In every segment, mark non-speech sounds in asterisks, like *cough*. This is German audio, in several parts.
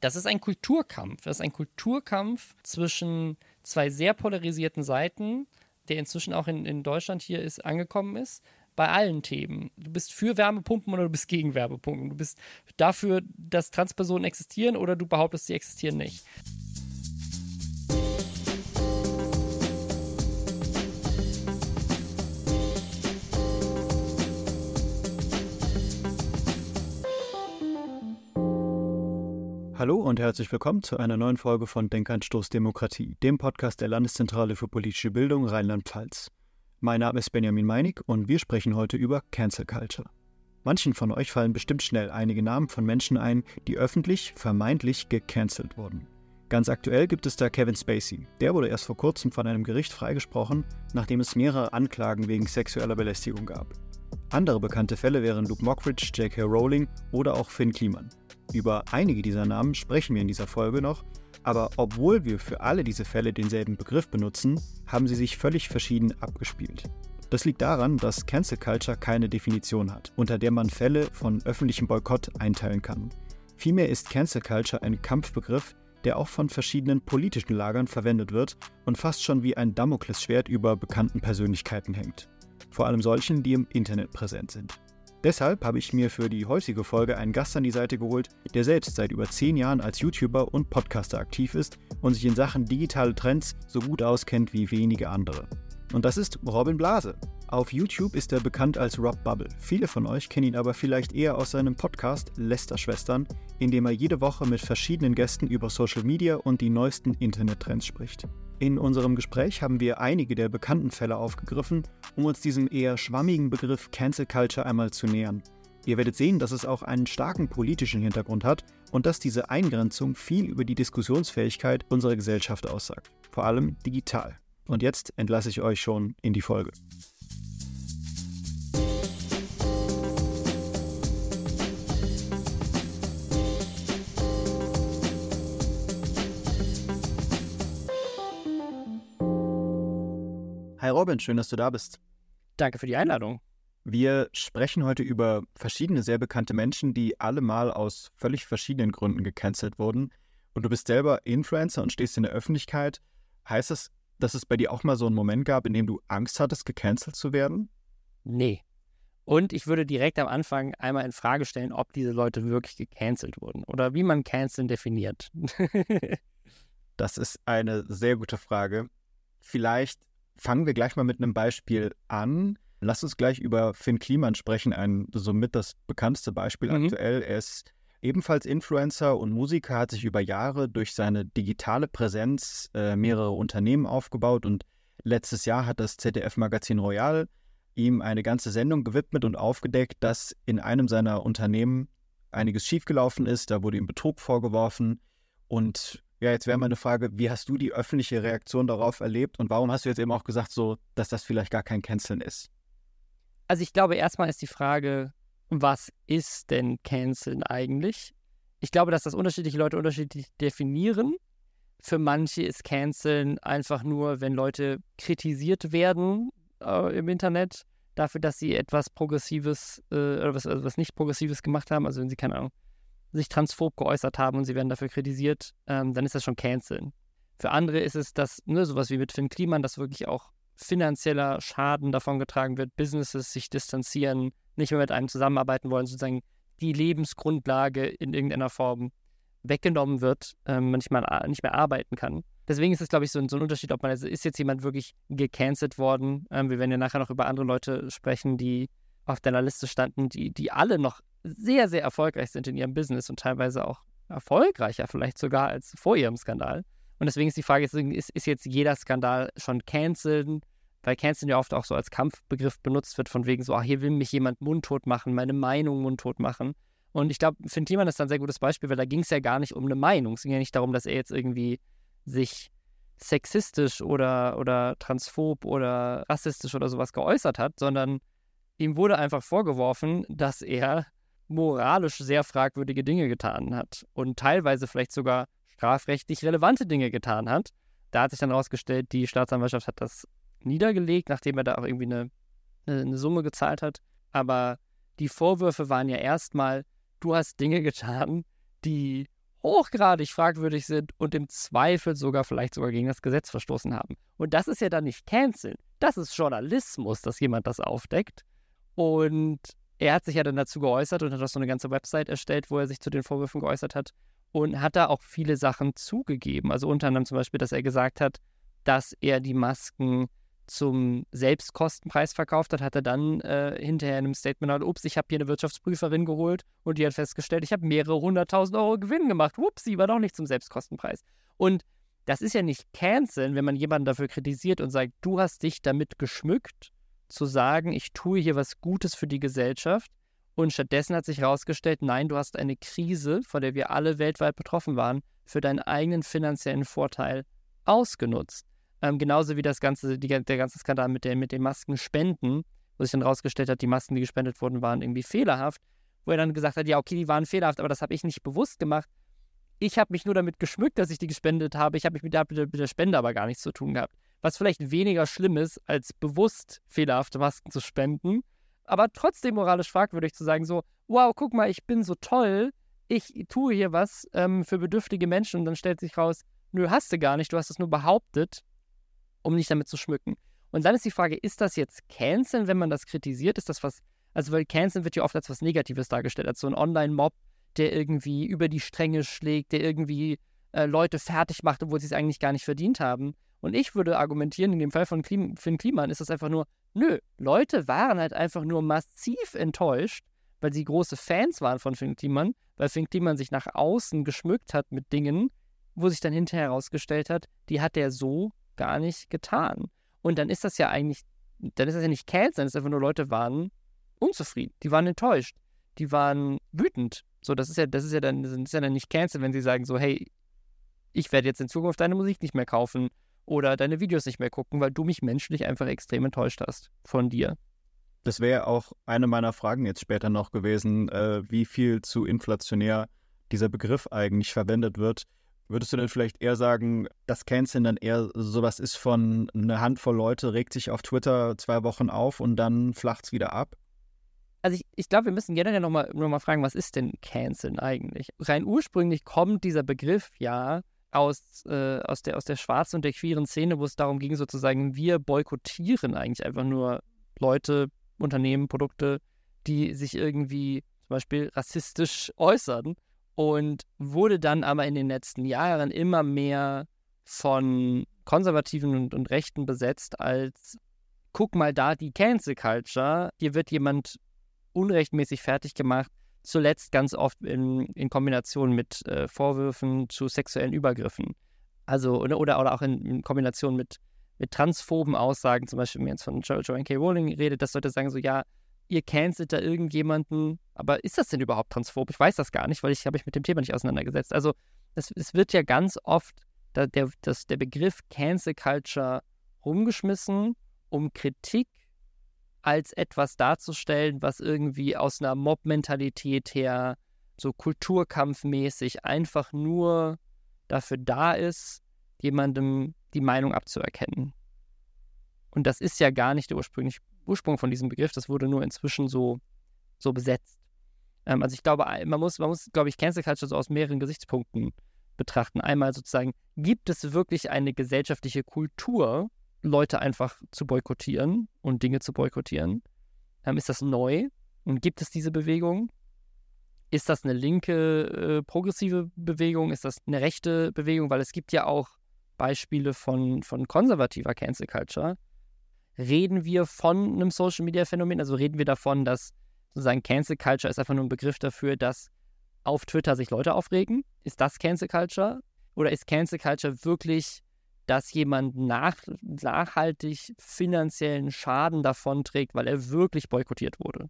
Das ist ein Kulturkampf. Das ist ein Kulturkampf zwischen zwei sehr polarisierten Seiten, der inzwischen auch in, in Deutschland hier ist, angekommen ist bei allen Themen. Du bist für Wärmepumpen oder du bist gegen Wärmepumpen. Du bist dafür, dass Transpersonen existieren oder du behauptest, sie existieren nicht. Hallo und herzlich willkommen zu einer neuen Folge von Denkanstoß Demokratie, dem Podcast der Landeszentrale für politische Bildung Rheinland-Pfalz. Mein Name ist Benjamin Meinig und wir sprechen heute über Cancel Culture. Manchen von euch fallen bestimmt schnell einige Namen von Menschen ein, die öffentlich vermeintlich gecancelt wurden. Ganz aktuell gibt es da Kevin Spacey. Der wurde erst vor kurzem von einem Gericht freigesprochen, nachdem es mehrere Anklagen wegen sexueller Belästigung gab. Andere bekannte Fälle wären Luke Mockridge, J.K. Rowling oder auch Finn Kliman. Über einige dieser Namen sprechen wir in dieser Folge noch, aber obwohl wir für alle diese Fälle denselben Begriff benutzen, haben sie sich völlig verschieden abgespielt. Das liegt daran, dass Cancel Culture keine Definition hat, unter der man Fälle von öffentlichem Boykott einteilen kann. Vielmehr ist Cancel Culture ein Kampfbegriff, der auch von verschiedenen politischen Lagern verwendet wird und fast schon wie ein Damoklesschwert über bekannten Persönlichkeiten hängt. Vor allem solchen, die im Internet präsent sind. Deshalb habe ich mir für die heutige Folge einen Gast an die Seite geholt, der selbst seit über zehn Jahren als YouTuber und Podcaster aktiv ist und sich in Sachen digitale Trends so gut auskennt wie wenige andere. Und das ist Robin Blase. Auf YouTube ist er bekannt als Rob Bubble. Viele von euch kennen ihn aber vielleicht eher aus seinem Podcast Lester Schwestern, in dem er jede Woche mit verschiedenen Gästen über Social Media und die neuesten Internettrends spricht. In unserem Gespräch haben wir einige der bekannten Fälle aufgegriffen, um uns diesem eher schwammigen Begriff Cancel Culture einmal zu nähern. Ihr werdet sehen, dass es auch einen starken politischen Hintergrund hat und dass diese Eingrenzung viel über die Diskussionsfähigkeit unserer Gesellschaft aussagt, vor allem digital. Und jetzt entlasse ich euch schon in die Folge. Hi Robin, schön, dass du da bist. Danke für die Einladung. Wir sprechen heute über verschiedene sehr bekannte Menschen, die alle mal aus völlig verschiedenen Gründen gecancelt wurden. Und du bist selber Influencer und stehst in der Öffentlichkeit. Heißt das, dass es bei dir auch mal so einen Moment gab, in dem du Angst hattest, gecancelt zu werden? Nee. Und ich würde direkt am Anfang einmal in Frage stellen, ob diese Leute wirklich gecancelt wurden oder wie man canceln definiert. *laughs* das ist eine sehr gute Frage. Vielleicht fangen wir gleich mal mit einem Beispiel an. Lass uns gleich über Finn Kliman sprechen, ein somit das bekannteste Beispiel mhm. aktuell. Er ist ebenfalls Influencer und Musiker, hat sich über Jahre durch seine digitale Präsenz äh, mehrere Unternehmen aufgebaut und letztes Jahr hat das ZDF-Magazin Royal ihm eine ganze Sendung gewidmet und aufgedeckt, dass in einem seiner Unternehmen einiges schiefgelaufen ist. Da wurde ihm Betrug vorgeworfen und ja, jetzt wäre meine Frage, wie hast du die öffentliche Reaktion darauf erlebt und warum hast du jetzt eben auch gesagt, so, dass das vielleicht gar kein Canceln ist? Also ich glaube, erstmal ist die Frage, was ist denn Canceln eigentlich? Ich glaube, dass das unterschiedliche Leute unterschiedlich definieren. Für manche ist Canceln einfach nur, wenn Leute kritisiert werden äh, im Internet dafür, dass sie etwas Progressives äh, oder was, also was nicht Progressives gemacht haben. Also wenn sie, keine Ahnung, sich transphob geäußert haben und sie werden dafür kritisiert, ähm, dann ist das schon Canceln. Für andere ist es das, ne, sowas wie mit Finn Kliman, dass wirklich auch finanzieller Schaden davon getragen wird, Businesses sich distanzieren, nicht mehr mit einem zusammenarbeiten wollen, sozusagen die Lebensgrundlage in irgendeiner Form weggenommen wird, ähm, man nicht, mal, nicht mehr arbeiten kann. Deswegen ist es, glaube ich, so ein, so ein, Unterschied, ob man, also ist jetzt jemand wirklich gecancelt worden. Ähm, wir werden ja nachher noch über andere Leute sprechen, die auf deiner Liste standen, die, die alle noch sehr, sehr erfolgreich sind in ihrem Business und teilweise auch erfolgreicher vielleicht sogar als vor ihrem Skandal. Und deswegen ist die Frage, ist, ist jetzt jeder Skandal schon canceln? Weil canceln ja oft auch so als Kampfbegriff benutzt wird, von wegen so, ach, hier will mich jemand mundtot machen, meine Meinung mundtot machen. Und ich glaube, Finn Kliman ist ein sehr gutes Beispiel, weil da ging es ja gar nicht um eine Meinung. Es ging ja nicht darum, dass er jetzt irgendwie sich sexistisch oder, oder transphob oder rassistisch oder sowas geäußert hat, sondern ihm wurde einfach vorgeworfen, dass er moralisch sehr fragwürdige Dinge getan hat und teilweise vielleicht sogar strafrechtlich relevante Dinge getan hat. Da hat sich dann herausgestellt, die Staatsanwaltschaft hat das niedergelegt, nachdem er da auch irgendwie eine, eine Summe gezahlt hat. Aber die Vorwürfe waren ja erstmal, du hast Dinge getan, die hochgradig fragwürdig sind und im Zweifel sogar vielleicht sogar gegen das Gesetz verstoßen haben. Und das ist ja dann nicht Canceln. Das ist Journalismus, dass jemand das aufdeckt. Und er hat sich ja dann dazu geäußert und hat auch so eine ganze Website erstellt, wo er sich zu den Vorwürfen geäußert hat und hat da auch viele Sachen zugegeben. Also unter anderem zum Beispiel, dass er gesagt hat, dass er die Masken zum Selbstkostenpreis verkauft hat, hat er dann äh, hinterher in einem Statement gesagt, ups, ich habe hier eine Wirtschaftsprüferin geholt und die hat festgestellt, ich habe mehrere hunderttausend Euro Gewinn gemacht. Ups, sie war doch nicht zum Selbstkostenpreis. Und das ist ja nicht canceln, wenn man jemanden dafür kritisiert und sagt, du hast dich damit geschmückt, zu sagen, ich tue hier was Gutes für die Gesellschaft. Und stattdessen hat sich herausgestellt, nein, du hast eine Krise, von der wir alle weltweit betroffen waren, für deinen eigenen finanziellen Vorteil ausgenutzt. Ähm, genauso wie das ganze, die, der ganze Skandal mit, der, mit den Maskenspenden, wo sich dann herausgestellt hat, die Masken, die gespendet wurden, waren irgendwie fehlerhaft. Wo er dann gesagt hat, ja, okay, die waren fehlerhaft, aber das habe ich nicht bewusst gemacht. Ich habe mich nur damit geschmückt, dass ich die gespendet habe. Ich habe mich mit der, mit der Spende aber gar nichts zu tun gehabt. Was vielleicht weniger schlimm ist, als bewusst fehlerhafte Masken zu spenden. Aber trotzdem moralisch fragwürdig zu sagen, so, wow, guck mal, ich bin so toll, ich tue hier was ähm, für bedürftige Menschen und dann stellt sich raus, nö, hast du gar nicht, du hast es nur behauptet um nicht damit zu schmücken. Und dann ist die Frage, ist das jetzt Canceln, wenn man das kritisiert? Ist das was, also weil Canceln wird ja oft als was Negatives dargestellt, als so ein Online-Mob, der irgendwie über die Stränge schlägt, der irgendwie äh, Leute fertig macht, obwohl sie es eigentlich gar nicht verdient haben. Und ich würde argumentieren, in dem Fall von Klim Finn Kliman ist das einfach nur, nö, Leute waren halt einfach nur massiv enttäuscht, weil sie große Fans waren von Finn Kliman, weil Finn Kliman sich nach außen geschmückt hat mit Dingen, wo sich dann hinterher herausgestellt hat, die hat er so gar nicht getan. Und dann ist das ja eigentlich, dann ist das ja nicht Cancel, dann ist einfach nur Leute waren unzufrieden, die waren enttäuscht, die waren wütend. So, das ist ja, das ist ja dann, das ist ja dann nicht Cancel, wenn sie sagen so, hey, ich werde jetzt in Zukunft deine Musik nicht mehr kaufen oder deine Videos nicht mehr gucken, weil du mich menschlich einfach extrem enttäuscht hast von dir. Das wäre auch eine meiner Fragen jetzt später noch gewesen, äh, wie viel zu inflationär dieser Begriff eigentlich verwendet wird. Würdest du denn vielleicht eher sagen, dass Canceln dann eher sowas ist von eine Handvoll Leute regt sich auf Twitter zwei Wochen auf und dann flacht es wieder ab? Also ich, ich glaube, wir müssen generell nochmal noch mal fragen, was ist denn Canceln eigentlich? Rein ursprünglich kommt dieser Begriff ja aus, äh, aus, der, aus der schwarzen und der queeren Szene, wo es darum ging, sozusagen, wir boykottieren eigentlich einfach nur Leute, Unternehmen, Produkte, die sich irgendwie zum Beispiel rassistisch äußern und wurde dann aber in den letzten Jahren immer mehr von Konservativen und, und Rechten besetzt als guck mal da, die Cancel Culture, hier wird jemand unrechtmäßig fertig gemacht, zuletzt ganz oft in, in Kombination mit äh, Vorwürfen zu sexuellen Übergriffen. Also, oder, oder auch in, in Kombination mit, mit transphoben Aussagen, zum Beispiel, wenn man jetzt von jo Joanne K. Rowling redet, dass Leute sagen so, ja, ihr cancelt da irgendjemanden, aber ist das denn überhaupt transphob? Ich weiß das gar nicht, weil ich habe mich mit dem Thema nicht auseinandergesetzt. Also es, es wird ja ganz oft da, der, das, der Begriff Cancel Culture rumgeschmissen, um Kritik als etwas darzustellen, was irgendwie aus einer Mob-Mentalität her so kulturkampfmäßig einfach nur dafür da ist, jemandem die Meinung abzuerkennen. Und das ist ja gar nicht der ursprüngliche Ursprung von diesem Begriff, das wurde nur inzwischen so, so besetzt. Ähm, also ich glaube, man muss, man muss, glaube ich, Cancel Culture so aus mehreren Gesichtspunkten betrachten. Einmal sozusagen, gibt es wirklich eine gesellschaftliche Kultur, Leute einfach zu boykottieren und Dinge zu boykottieren? Ähm, ist das neu? Und gibt es diese Bewegung? Ist das eine linke, äh, progressive Bewegung? Ist das eine rechte Bewegung? Weil es gibt ja auch Beispiele von, von konservativer Cancel Culture, reden wir von einem Social Media Phänomen? Also reden wir davon, dass sozusagen Cancel Culture ist einfach nur ein Begriff dafür, dass auf Twitter sich Leute aufregen? Ist das Cancel Culture? Oder ist Cancel Culture wirklich, dass jemand nach, nachhaltig finanziellen Schaden davonträgt, weil er wirklich boykottiert wurde?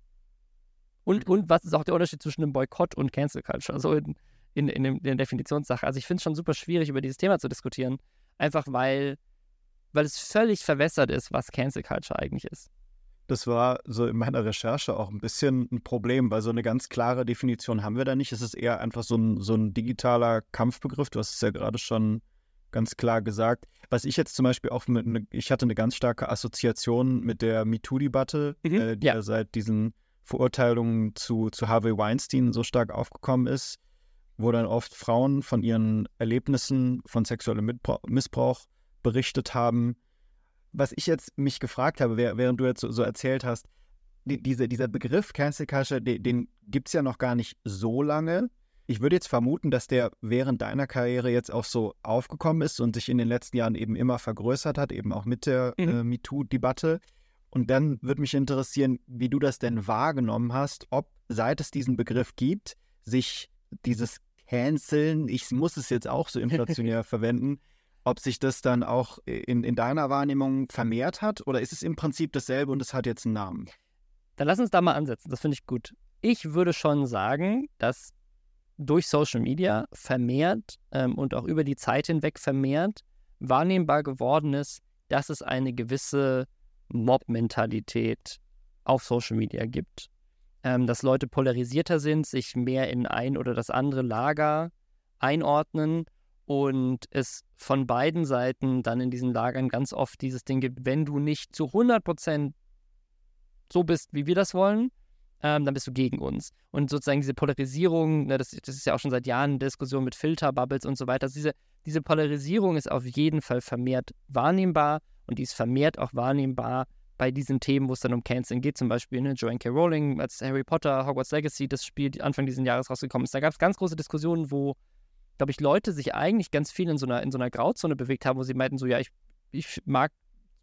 Und, mhm. und was ist auch der Unterschied zwischen einem Boykott und Cancel Culture? So in, in, in, in der Definitionssache. Also ich finde es schon super schwierig, über dieses Thema zu diskutieren. Einfach weil weil es völlig verwässert ist, was Cancel Culture eigentlich ist. Das war so in meiner Recherche auch ein bisschen ein Problem, weil so eine ganz klare Definition haben wir da nicht. Es ist eher einfach so ein, so ein digitaler Kampfbegriff. Du hast es ja gerade schon ganz klar gesagt. Was ich jetzt zum Beispiel auch mit, ne, ich hatte eine ganz starke Assoziation mit der MeToo-Debatte, mhm, äh, die ja. seit diesen Verurteilungen zu, zu Harvey Weinstein so stark aufgekommen ist wo dann oft Frauen von ihren Erlebnissen von sexuellem Missbrauch berichtet haben. Was ich jetzt mich gefragt habe, während du jetzt so, erzählt hast, die, diese, dieser Begriff Cancel Culture, den, den gibt es ja noch gar nicht so lange. Ich würde jetzt vermuten, dass der während deiner Karriere jetzt auch so aufgekommen ist und sich in den letzten Jahren eben immer vergrößert hat, eben auch mit der mhm. äh, MeToo-Debatte. Und dann würde mich interessieren, wie du das denn wahrgenommen hast, ob seit es diesen Begriff gibt, sich dieses canceln, ich muss es jetzt auch so inflationär *laughs* verwenden, ob sich das dann auch in, in deiner Wahrnehmung vermehrt hat oder ist es im Prinzip dasselbe und es hat jetzt einen Namen? Dann lass uns da mal ansetzen, das finde ich gut. Ich würde schon sagen, dass durch Social Media vermehrt ähm, und auch über die Zeit hinweg vermehrt wahrnehmbar geworden ist, dass es eine gewisse Mob-Mentalität auf Social Media gibt. Ähm, dass Leute polarisierter sind, sich mehr in ein oder das andere Lager einordnen und es von beiden Seiten dann in diesen Lagern ganz oft dieses Ding gibt, wenn du nicht zu 100 Prozent so bist, wie wir das wollen, ähm, dann bist du gegen uns. Und sozusagen diese Polarisierung, ne, das, das, ist ja auch schon seit Jahren eine Diskussion mit Filterbubbles und so weiter, also diese, diese Polarisierung ist auf jeden Fall vermehrt wahrnehmbar und die ist vermehrt auch wahrnehmbar bei diesen Themen, wo es dann um Canceling geht, zum Beispiel ne, Joanne K. Rowling, als Harry Potter, Hogwarts Legacy, das Spiel Anfang dieses Jahres rausgekommen ist, da gab es ganz große Diskussionen, wo, glaube ich, Leute sich eigentlich ganz viel in so einer, in so einer Grauzone bewegt haben, wo sie meinten, so, ja, ich, ich mag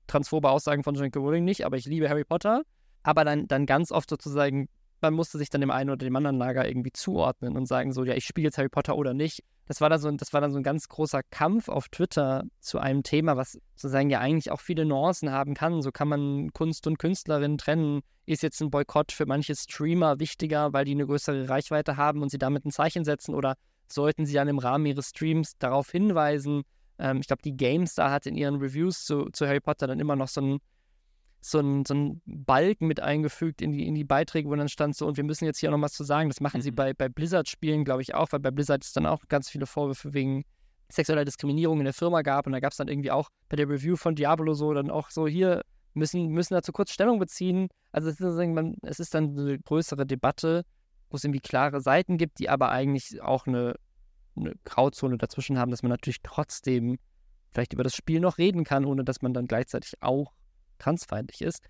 transphobe Aussagen von Joanne K. Rowling nicht, aber ich liebe Harry Potter. Aber dann, dann ganz oft sozusagen man musste sich dann dem einen oder dem anderen Lager irgendwie zuordnen und sagen so, ja, ich spiele jetzt Harry Potter oder nicht. Das war dann so, das war dann so ein ganz großer Kampf auf Twitter zu einem Thema, was sozusagen ja eigentlich auch viele Nuancen haben kann. So kann man Kunst und Künstlerin trennen. Ist jetzt ein Boykott für manche Streamer wichtiger, weil die eine größere Reichweite haben und sie damit ein Zeichen setzen oder sollten sie dann im Rahmen ihres Streams darauf hinweisen? Ähm, ich glaube, die GameStar hat in ihren Reviews zu, zu Harry Potter dann immer noch so ein so ein, so ein Balken mit eingefügt in die, in die Beiträge, wo dann stand so, und wir müssen jetzt hier noch was zu sagen. Das machen mhm. sie bei, bei Blizzard-Spielen, glaube ich, auch, weil bei Blizzard es dann auch ganz viele Vorwürfe wegen sexueller Diskriminierung in der Firma gab. Und da gab es dann irgendwie auch bei der Review von Diablo so dann auch so, hier müssen, müssen dazu kurz Stellung beziehen. Also es ist, es ist dann eine größere Debatte, wo es irgendwie klare Seiten gibt, die aber eigentlich auch eine, eine Grauzone dazwischen haben, dass man natürlich trotzdem vielleicht über das Spiel noch reden kann, ohne dass man dann gleichzeitig auch transfeindlich ist.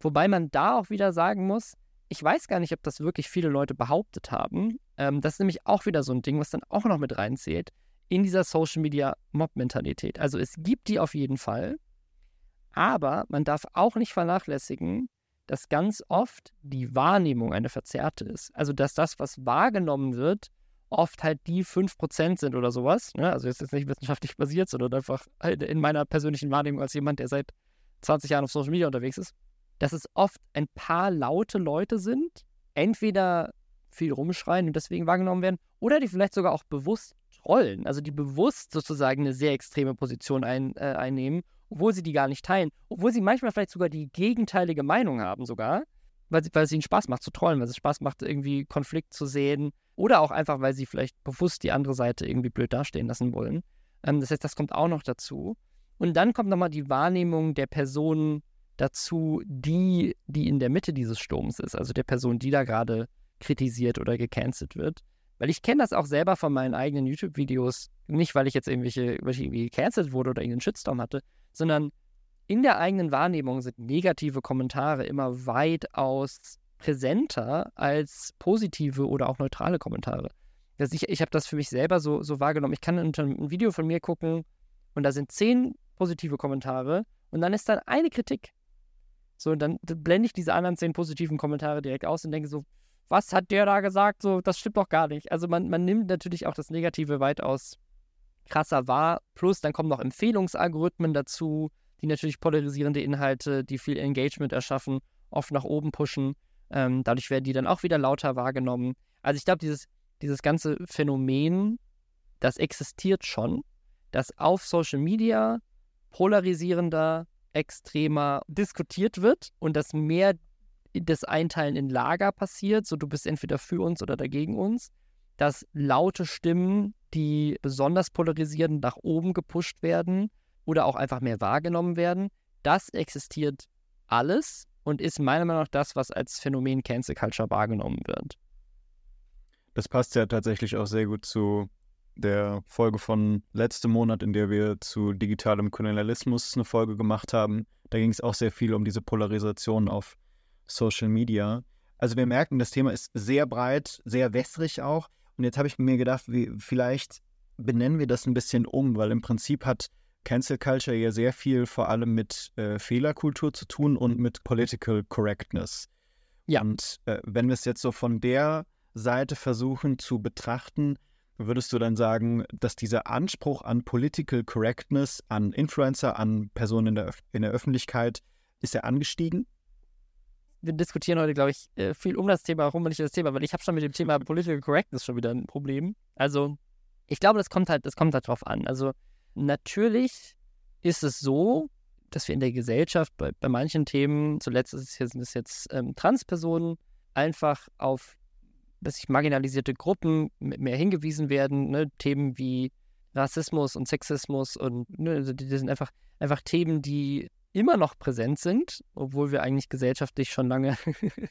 Wobei man da auch wieder sagen muss, ich weiß gar nicht, ob das wirklich viele Leute behauptet haben. Ähm, das ist nämlich auch wieder so ein Ding, was dann auch noch mit reinzählt in dieser Social Media Mob-Mentalität. Also es gibt die auf jeden Fall, aber man darf auch nicht vernachlässigen, dass ganz oft die Wahrnehmung eine verzerrte ist. Also dass das, was wahrgenommen wird, oft halt die 5% sind oder sowas. Ne? Also jetzt ist nicht wissenschaftlich basiert, sondern einfach halt in meiner persönlichen Wahrnehmung als jemand, der seit 20 Jahren auf Social Media unterwegs ist, dass es oft ein paar laute Leute sind, entweder viel rumschreien und deswegen wahrgenommen werden, oder die vielleicht sogar auch bewusst trollen, also die bewusst sozusagen eine sehr extreme Position ein, äh, einnehmen, obwohl sie die gar nicht teilen, obwohl sie manchmal vielleicht sogar die gegenteilige Meinung haben sogar, weil, weil es ihnen Spaß macht zu trollen, weil es Spaß macht, irgendwie Konflikt zu sehen, oder auch einfach, weil sie vielleicht bewusst die andere Seite irgendwie blöd dastehen lassen wollen. Ähm, das heißt, das kommt auch noch dazu. Und dann kommt nochmal die Wahrnehmung der Person dazu, die, die in der Mitte dieses Sturms ist, also der Person, die da gerade kritisiert oder gecancelt wird. Weil ich kenne das auch selber von meinen eigenen YouTube-Videos, nicht weil ich jetzt irgendwelche, weil ich irgendwie gecancelt wurde oder irgendeinen Shitstorm hatte, sondern in der eigenen Wahrnehmung sind negative Kommentare immer weitaus präsenter als positive oder auch neutrale Kommentare. Also ich, ich habe das für mich selber so, so wahrgenommen. Ich kann ein Video von mir gucken und da sind zehn positive Kommentare und dann ist dann eine Kritik. So, und dann blende ich diese anderen zehn positiven Kommentare direkt aus und denke so, was hat der da gesagt? So, das stimmt doch gar nicht. Also man, man nimmt natürlich auch das Negative weitaus krasser wahr. Plus dann kommen noch Empfehlungsalgorithmen dazu, die natürlich polarisierende Inhalte, die viel Engagement erschaffen, oft nach oben pushen. Ähm, dadurch werden die dann auch wieder lauter wahrgenommen. Also ich glaube, dieses, dieses ganze Phänomen, das existiert schon, dass auf Social Media polarisierender, extremer diskutiert wird und dass mehr das Einteilen in Lager passiert, so du bist entweder für uns oder dagegen uns, dass laute Stimmen, die besonders polarisierend nach oben gepusht werden oder auch einfach mehr wahrgenommen werden, das existiert alles und ist meiner Meinung nach das, was als Phänomen Cancel Culture wahrgenommen wird. Das passt ja tatsächlich auch sehr gut zu der Folge von letztem Monat, in der wir zu digitalem Kolonialismus eine Folge gemacht haben. Da ging es auch sehr viel um diese Polarisation auf Social Media. Also wir merken, das Thema ist sehr breit, sehr wässrig auch. Und jetzt habe ich mir gedacht, wie, vielleicht benennen wir das ein bisschen um, weil im Prinzip hat Cancel Culture ja sehr viel vor allem mit äh, Fehlerkultur zu tun und mit Political Correctness. Ja. Und äh, wenn wir es jetzt so von der Seite versuchen zu betrachten, würdest du dann sagen, dass dieser Anspruch an Political Correctness, an Influencer, an Personen in der, Öf in der Öffentlichkeit, ist er angestiegen? Wir diskutieren heute, glaube ich, äh, viel um das Thema herum, nicht das Thema, weil ich habe schon mit dem Thema Political Correctness schon wieder ein Problem. Also, ich glaube, das kommt halt, das kommt halt drauf an. Also, natürlich ist es so, dass wir in der Gesellschaft bei, bei manchen Themen, zuletzt ist es jetzt, sind es jetzt ähm, Transpersonen, einfach auf dass sich marginalisierte Gruppen mehr hingewiesen werden. Ne? Themen wie Rassismus und Sexismus und ne, also die sind einfach, einfach Themen, die immer noch präsent sind, obwohl wir eigentlich gesellschaftlich schon lange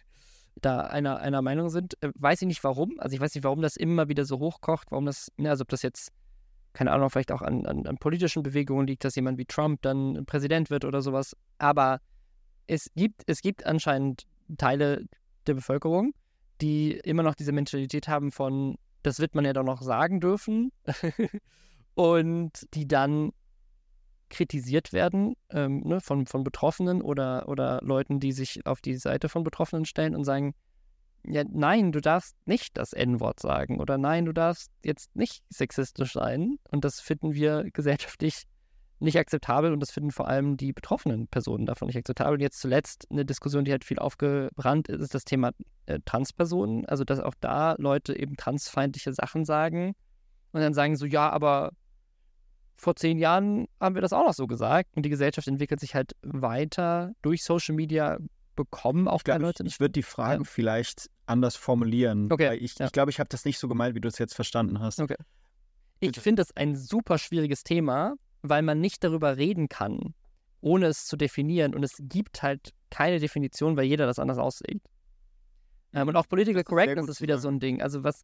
*laughs* da einer, einer Meinung sind. Äh, weiß ich nicht warum. Also ich weiß nicht, warum das immer wieder so hochkocht, warum das, ne, also ob das jetzt, keine Ahnung, vielleicht auch an, an, an politischen Bewegungen liegt, dass jemand wie Trump dann Präsident wird oder sowas. Aber es gibt, es gibt anscheinend Teile der Bevölkerung, die immer noch diese Mentalität haben von, das wird man ja doch noch sagen dürfen *laughs* und die dann kritisiert werden ähm, ne, von, von Betroffenen oder, oder Leuten, die sich auf die Seite von Betroffenen stellen und sagen, ja, nein, du darfst nicht das N-Wort sagen oder nein, du darfst jetzt nicht sexistisch sein. Und das finden wir gesellschaftlich nicht akzeptabel und das finden vor allem die betroffenen Personen davon nicht akzeptabel. Und jetzt zuletzt eine Diskussion, die halt viel aufgebrannt ist, ist das Thema äh, Transpersonen. Also, dass auch da Leute eben transfeindliche Sachen sagen und dann sagen so, ja, aber vor zehn Jahren haben wir das auch noch so gesagt und die Gesellschaft entwickelt sich halt weiter durch Social Media bekommen auch bei Leute. Ich, ich würde die Frage ja. vielleicht anders formulieren. Okay. ich ja. ich glaube, ich habe das nicht so gemeint, wie du es jetzt verstanden hast. Okay. Ich finde es ein super schwieriges Thema, weil man nicht darüber reden kann, ohne es zu definieren. Und es gibt halt keine Definition, weil jeder das anders auslegt. Ähm, und auch Political Correctness ist wieder so ein Ding. Also was,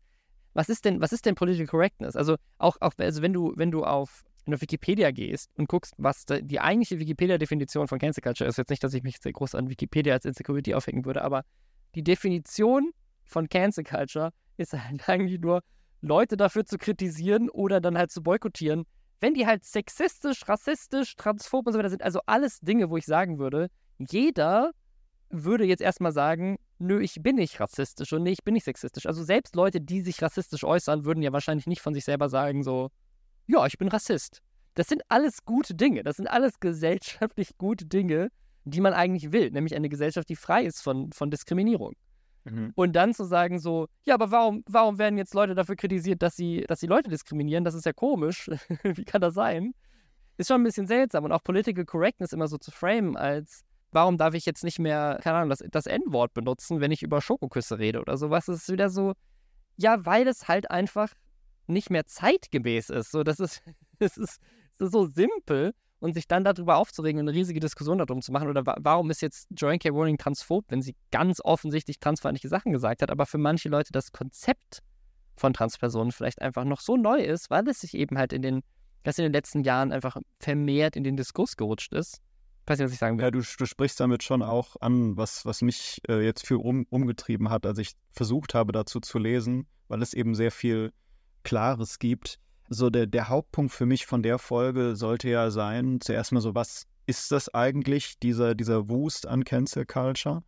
was ist denn, was ist denn Political Correctness? Also auch, auch also wenn du, wenn du auf, wenn du auf Wikipedia gehst und guckst, was die eigentliche Wikipedia-Definition von Cancel Culture ist, jetzt nicht, dass ich mich sehr groß an Wikipedia als Insecurity aufhängen würde, aber die Definition von Cancel Culture ist halt *laughs* eigentlich nur, Leute dafür zu kritisieren oder dann halt zu boykottieren, wenn die halt sexistisch, rassistisch, transphob und so weiter sind, also alles Dinge, wo ich sagen würde, jeder würde jetzt erstmal sagen, nö, ich bin nicht rassistisch und nee, ich bin nicht sexistisch. Also selbst Leute, die sich rassistisch äußern, würden ja wahrscheinlich nicht von sich selber sagen, so, ja, ich bin Rassist. Das sind alles gute Dinge. Das sind alles gesellschaftlich gute Dinge, die man eigentlich will. Nämlich eine Gesellschaft, die frei ist von, von Diskriminierung. Mhm. Und dann zu sagen so, ja, aber warum, warum werden jetzt Leute dafür kritisiert, dass sie, dass sie Leute diskriminieren? Das ist ja komisch. *laughs* Wie kann das sein? Ist schon ein bisschen seltsam. Und auch Political Correctness immer so zu framen als, warum darf ich jetzt nicht mehr, keine Ahnung, das, das N-Wort benutzen, wenn ich über Schokoküsse rede oder sowas? Ist wieder so, ja, weil es halt einfach nicht mehr zeitgemäß ist. So, das ist, das *laughs* ist, das ist so simpel und sich dann darüber aufzuregen und eine riesige Diskussion darum zu machen. Oder warum ist jetzt Joanne K. Rowling transphob, wenn sie ganz offensichtlich transfeindliche Sachen gesagt hat, aber für manche Leute das Konzept von Transpersonen vielleicht einfach noch so neu ist, weil es sich eben halt in den, das in den letzten Jahren einfach vermehrt in den Diskurs gerutscht ist. Ich weiß nicht, was ich sagen will. Ja, du, du sprichst damit schon auch an, was, was mich äh, jetzt für um, umgetrieben hat, als ich versucht habe, dazu zu lesen, weil es eben sehr viel Klares gibt so der, der Hauptpunkt für mich von der Folge sollte ja sein, zuerst mal so, was ist das eigentlich, dieser, dieser Wust an Cancel Culture?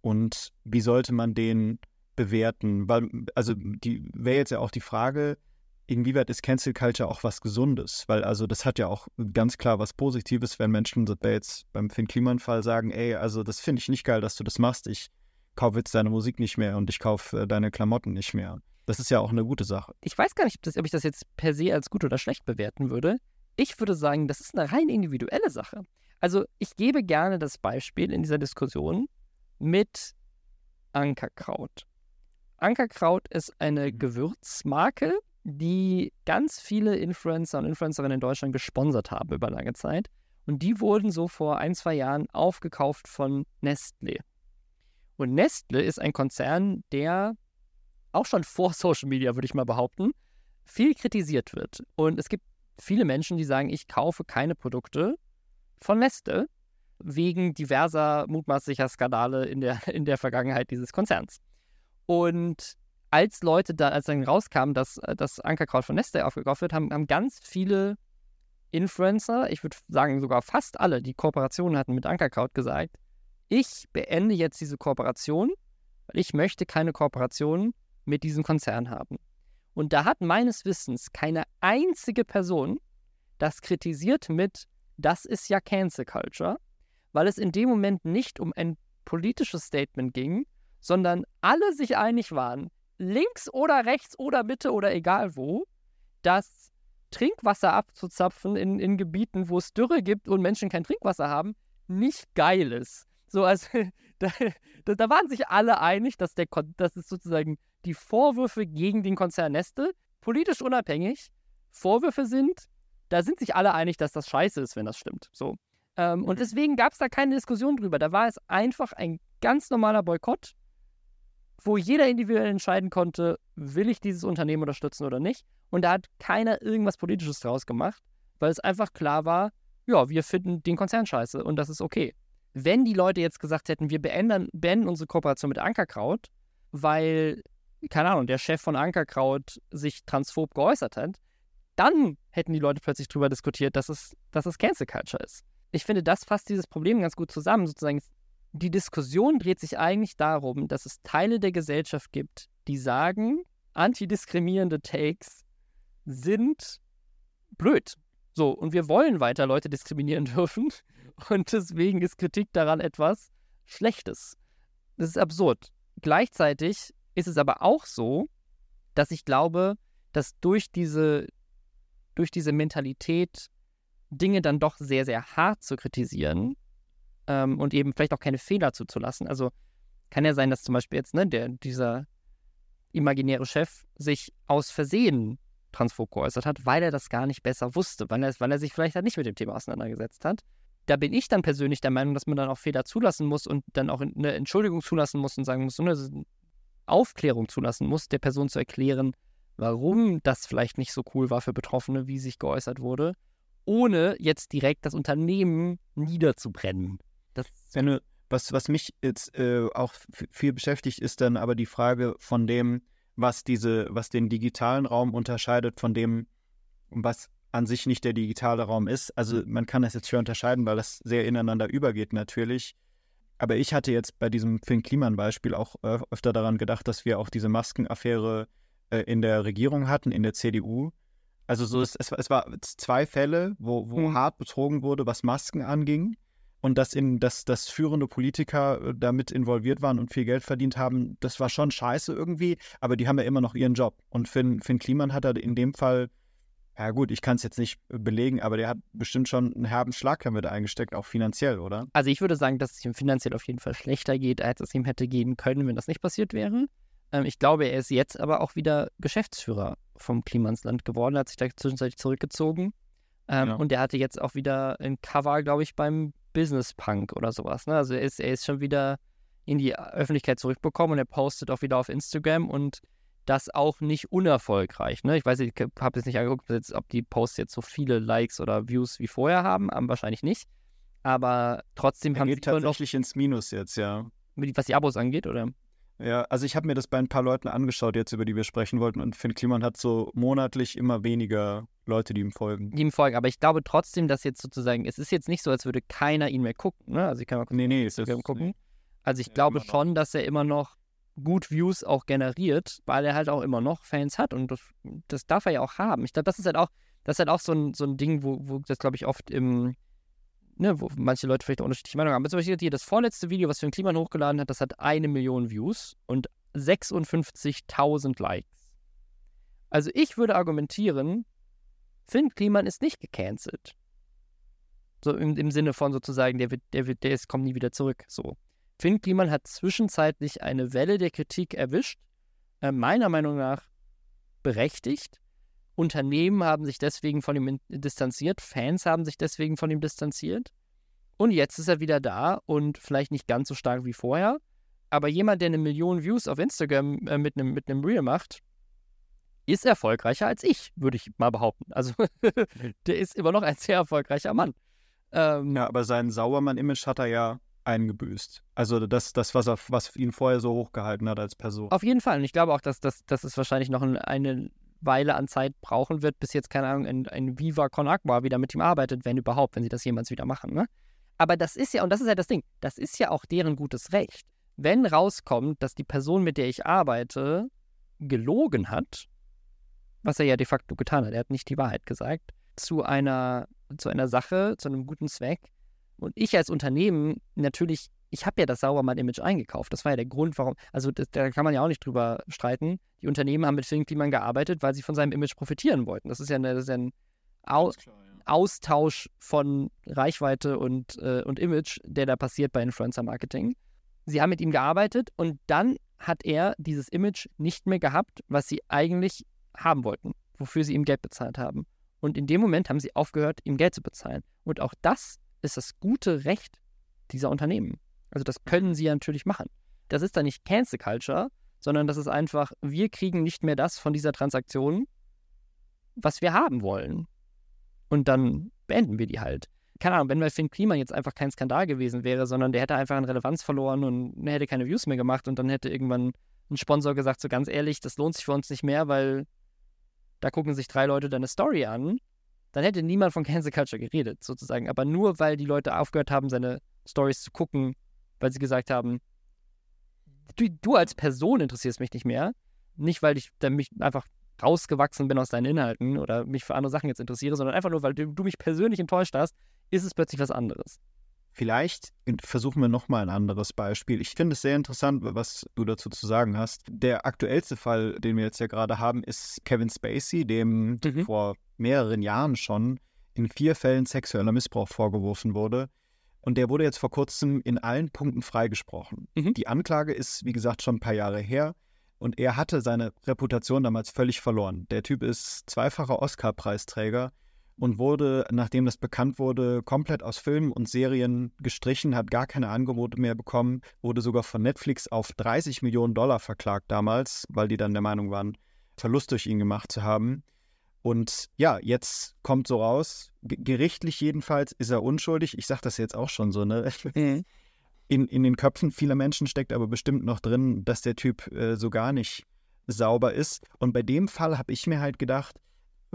Und wie sollte man den bewerten? Weil, also die wäre jetzt ja auch die Frage, inwieweit ist Cancel Culture auch was Gesundes? Weil also das hat ja auch ganz klar was Positives, wenn Menschen jetzt beim Finn Kliman-Fall sagen, ey, also das finde ich nicht geil, dass du das machst. Ich kaufe jetzt deine Musik nicht mehr und ich kaufe äh, deine Klamotten nicht mehr. Das ist ja auch eine gute Sache. Ich weiß gar nicht, ob, das, ob ich das jetzt per se als gut oder schlecht bewerten würde. Ich würde sagen, das ist eine rein individuelle Sache. Also ich gebe gerne das Beispiel in dieser Diskussion mit Ankerkraut. Ankerkraut ist eine mhm. Gewürzmarke, die ganz viele Influencer und Influencerinnen in Deutschland gesponsert haben über lange Zeit. Und die wurden so vor ein, zwei Jahren aufgekauft von Nestle. Und Nestle ist ein Konzern, der auch schon vor Social Media, würde ich mal behaupten, viel kritisiert wird. Und es gibt viele Menschen, die sagen, ich kaufe keine Produkte von Neste wegen diverser mutmaßlicher Skandale in der, *laughs* in der Vergangenheit dieses Konzerns. Und als Leute da, als dann rauskam, dass das Ankerkraut von Neste aufgekauft wird, haben, haben ganz viele Influencer, ich würde sagen sogar fast alle, die Kooperationen hatten mit Ankerkraut, gesagt, ich beende jetzt diese Kooperation, weil ich möchte keine Kooperation mit diesem Konzern haben. Und da hat meines Wissens keine einzige Person das kritisiert mit, das ist ja Cancel Culture, weil es in dem Moment nicht um ein politisches Statement ging, sondern alle sich einig waren, links oder rechts oder Mitte oder egal wo, dass Trinkwasser abzuzapfen in, in Gebieten, wo es Dürre gibt und Menschen kein Trinkwasser haben, nicht geil ist. So, also *laughs* da, da waren sich alle einig, dass, der, dass es sozusagen die Vorwürfe gegen den Konzern Neste politisch unabhängig Vorwürfe sind. Da sind sich alle einig, dass das scheiße ist, wenn das stimmt. So. Ähm, und mhm. deswegen gab es da keine Diskussion drüber. Da war es einfach ein ganz normaler Boykott, wo jeder individuell entscheiden konnte, will ich dieses Unternehmen unterstützen oder nicht. Und da hat keiner irgendwas Politisches draus gemacht, weil es einfach klar war, ja, wir finden den Konzern scheiße und das ist okay. Wenn die Leute jetzt gesagt hätten, wir beenden, beenden unsere Kooperation mit Ankerkraut, weil, keine Ahnung, der Chef von Ankerkraut sich transphob geäußert hat, dann hätten die Leute plötzlich darüber diskutiert, dass es, dass es Cancel Culture ist. Ich finde, das fasst dieses Problem ganz gut zusammen. Sozusagen, die Diskussion dreht sich eigentlich darum, dass es Teile der Gesellschaft gibt, die sagen, antidiskriminierende Takes sind blöd. So, und wir wollen weiter Leute diskriminieren *laughs* dürfen. Und deswegen ist Kritik daran etwas Schlechtes. Das ist absurd. Gleichzeitig ist es aber auch so, dass ich glaube, dass durch diese, durch diese Mentalität, Dinge dann doch sehr, sehr hart zu kritisieren ähm, und eben vielleicht auch keine Fehler zuzulassen. Also kann ja sein, dass zum Beispiel jetzt ne, der, dieser imaginäre Chef sich aus Versehen transphob geäußert hat, weil er das gar nicht besser wusste, weil er, weil er sich vielleicht halt nicht mit dem Thema auseinandergesetzt hat. Da bin ich dann persönlich der Meinung, dass man dann auch Fehler zulassen muss und dann auch eine Entschuldigung zulassen muss und sagen muss, eine Aufklärung zulassen muss, der Person zu erklären, warum das vielleicht nicht so cool war für Betroffene, wie sich geäußert wurde, ohne jetzt direkt das Unternehmen niederzubrennen. Das Wenn was, was mich jetzt äh, auch viel beschäftigt, ist dann aber die Frage von dem, was diese, was den digitalen Raum unterscheidet von dem, was an sich nicht der digitale Raum ist. Also man kann das jetzt schwer unterscheiden, weil das sehr ineinander übergeht natürlich. Aber ich hatte jetzt bei diesem Finn Kliman-Beispiel auch öfter daran gedacht, dass wir auch diese Maskenaffäre äh, in der Regierung hatten, in der CDU. Also so ist, es, es war zwei Fälle, wo, wo mhm. hart betrogen wurde, was Masken anging und dass, in, dass, dass führende Politiker äh, damit involviert waren und viel Geld verdient haben, das war schon scheiße irgendwie, aber die haben ja immer noch ihren Job. Und Finn, Finn Kliman hat da in dem Fall, ja gut, ich kann es jetzt nicht belegen, aber der hat bestimmt schon einen herben Schlag damit eingesteckt, auch finanziell, oder? Also ich würde sagen, dass es ihm finanziell auf jeden Fall schlechter geht, als es ihm hätte gehen können, wenn das nicht passiert wäre. Ähm, ich glaube, er ist jetzt aber auch wieder Geschäftsführer vom Klimansland geworden, hat sich da zwischenzeitlich zurückgezogen. Ähm, ja. Und er hatte jetzt auch wieder ein Cover, glaube ich, beim Business Punk oder sowas. Ne? Also er ist, er ist schon wieder in die Öffentlichkeit zurückbekommen und er postet auch wieder auf Instagram und das auch nicht unerfolgreich. Ne? Ich weiß, ich habe jetzt nicht angeguckt, ob die Posts jetzt so viele Likes oder Views wie vorher haben, aber wahrscheinlich nicht. Aber trotzdem er haben geht sie tatsächlich noch, ins Minus jetzt, ja. Was die Abos angeht, oder? Ja, also ich habe mir das bei ein paar Leuten angeschaut, jetzt über die wir sprechen wollten, und Finn Kliman hat so monatlich immer weniger Leute, die ihm folgen. Die ihm folgen, aber ich glaube trotzdem, dass jetzt sozusagen, es ist jetzt nicht so, als würde keiner ihn mehr gucken, ne? Also ich kann mal kurz nee, nee, Instagram gucken. Nee. Also ich ja, glaube schon, dass er immer noch gut Views auch generiert, weil er halt auch immer noch Fans hat und das, das darf er ja auch haben. Ich glaube, das ist halt auch, das ist halt auch so ein, so ein Ding, wo, wo das, glaube ich, oft im, ne, wo manche Leute vielleicht auch unterschiedliche Meinungen haben. Zum Beispiel hier das vorletzte Video, was für den Klima hochgeladen hat, das hat eine Million Views und 56.000 Likes. Also ich würde argumentieren, Finn Kliman ist nicht gecancelt. So im, im Sinne von sozusagen, der, wird, der, wird, der ist, kommt nie wieder zurück. So. Finn Kliman hat zwischenzeitlich eine Welle der Kritik erwischt, äh, meiner Meinung nach berechtigt. Unternehmen haben sich deswegen von ihm distanziert, Fans haben sich deswegen von ihm distanziert. Und jetzt ist er wieder da und vielleicht nicht ganz so stark wie vorher, Aber jemand, der eine Million Views auf Instagram äh, mit einem mit Reel macht, ist erfolgreicher als ich, würde ich mal behaupten. Also *laughs* der ist immer noch ein sehr erfolgreicher Mann. Ähm, ja, aber sein Sauermann-Image hat er ja eingebüßt. Also das, das was, er, was ihn vorher so hochgehalten hat als Person. Auf jeden Fall. Und ich glaube auch, dass, dass, dass es wahrscheinlich noch eine Weile an Zeit brauchen wird, bis jetzt, keine Ahnung, ein, ein Viva Con Agua wieder mit ihm arbeitet, wenn überhaupt, wenn sie das jemals wieder machen. Ne? Aber das ist ja, und das ist ja das Ding, das ist ja auch deren gutes Recht. Wenn rauskommt, dass die Person, mit der ich arbeite, gelogen hat, was er ja de facto getan hat, er hat nicht die Wahrheit gesagt, zu einer, zu einer Sache, zu einem guten Zweck, und ich als Unternehmen natürlich, ich habe ja das Saubermann-Image eingekauft. Das war ja der Grund, warum. Also das, da kann man ja auch nicht drüber streiten. Die Unternehmen haben mit Phil Kliman gearbeitet, weil sie von seinem Image profitieren wollten. Das ist ja, eine, das ist ja ein Au klar, ja. Austausch von Reichweite und, äh, und Image, der da passiert bei Influencer-Marketing. Sie haben mit ihm gearbeitet und dann hat er dieses Image nicht mehr gehabt, was sie eigentlich haben wollten, wofür sie ihm Geld bezahlt haben. Und in dem Moment haben sie aufgehört, ihm Geld zu bezahlen. Und auch das ist das gute Recht dieser Unternehmen. Also das können sie ja natürlich machen. Das ist dann nicht Cancel Culture, sondern das ist einfach, wir kriegen nicht mehr das von dieser Transaktion, was wir haben wollen. Und dann beenden wir die halt. Keine Ahnung, wenn bei Finn Klima jetzt einfach kein Skandal gewesen wäre, sondern der hätte einfach an Relevanz verloren und hätte keine Views mehr gemacht und dann hätte irgendwann ein Sponsor gesagt, so ganz ehrlich, das lohnt sich für uns nicht mehr, weil da gucken sich drei Leute deine Story an dann hätte niemand von Cancel Culture geredet, sozusagen. Aber nur weil die Leute aufgehört haben, seine Stories zu gucken, weil sie gesagt haben, du, du als Person interessierst mich nicht mehr. Nicht, weil ich dann mich einfach rausgewachsen bin aus deinen Inhalten oder mich für andere Sachen jetzt interessiere, sondern einfach nur, weil du, du mich persönlich enttäuscht hast, ist es plötzlich was anderes. Vielleicht versuchen wir nochmal ein anderes Beispiel. Ich finde es sehr interessant, was du dazu zu sagen hast. Der aktuellste Fall, den wir jetzt ja gerade haben, ist Kevin Spacey, dem mhm. vor mehreren Jahren schon in vier Fällen sexueller Missbrauch vorgeworfen wurde. Und der wurde jetzt vor kurzem in allen Punkten freigesprochen. Mhm. Die Anklage ist, wie gesagt, schon ein paar Jahre her. Und er hatte seine Reputation damals völlig verloren. Der Typ ist zweifacher Oscar-Preisträger und wurde, nachdem das bekannt wurde, komplett aus Filmen und Serien gestrichen, hat gar keine Angebote mehr bekommen, wurde sogar von Netflix auf 30 Millionen Dollar verklagt damals, weil die dann der Meinung waren, Verlust durch ihn gemacht zu haben. Und ja, jetzt kommt so raus, gerichtlich jedenfalls ist er unschuldig. Ich sage das jetzt auch schon so, ne? Mhm. In, in den Köpfen vieler Menschen steckt aber bestimmt noch drin, dass der Typ äh, so gar nicht sauber ist. Und bei dem Fall habe ich mir halt gedacht,